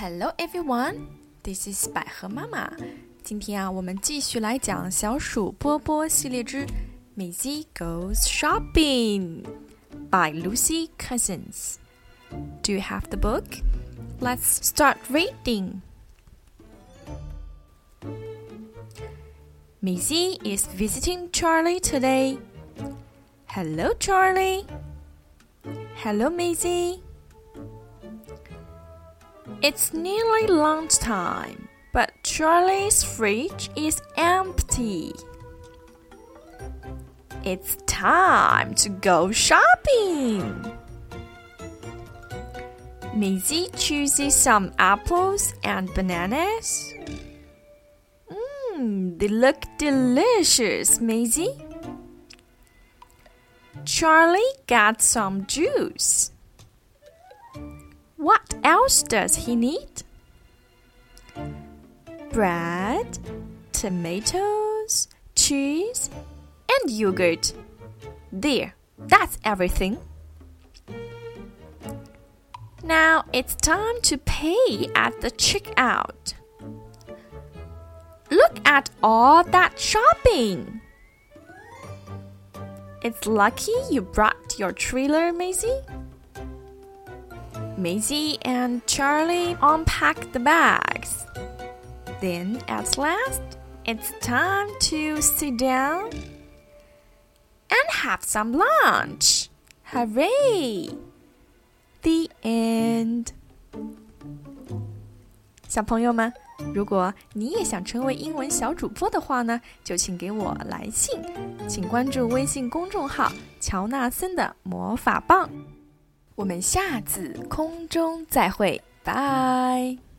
Hello everyone, this is 百合妈妈。今天啊，我们继续来讲小鼠波波系列之《Maisy Goes Shopping》by Lucy Cousins. Do you have the book? Let's start reading. Maisy is visiting Charley today. Hello, Charley. Hello, Maisy. It's nearly lunchtime, but Charley's fridge is empty. It's time to go shopping. Maisy chooses some apples and bananas. Mmm, they look delicious, Maisy. Charley got some juice. What else does he need? Bread, tomatoes, cheese, and yogurt. There, that's everything. Now it's time to pay at the checkout. Look at all that shopping. It's lucky you brought your trailer, Maisy. Maisy and Charley unpack the bags. Then, at last, it's time to sit down and have some lunch. Hooray! The end. 小朋友们，如果你也想成为英文小主播的话呢，就请给我来信，请关注微信公众号“乔纳森的魔法棒”。我们下次空中再会，拜。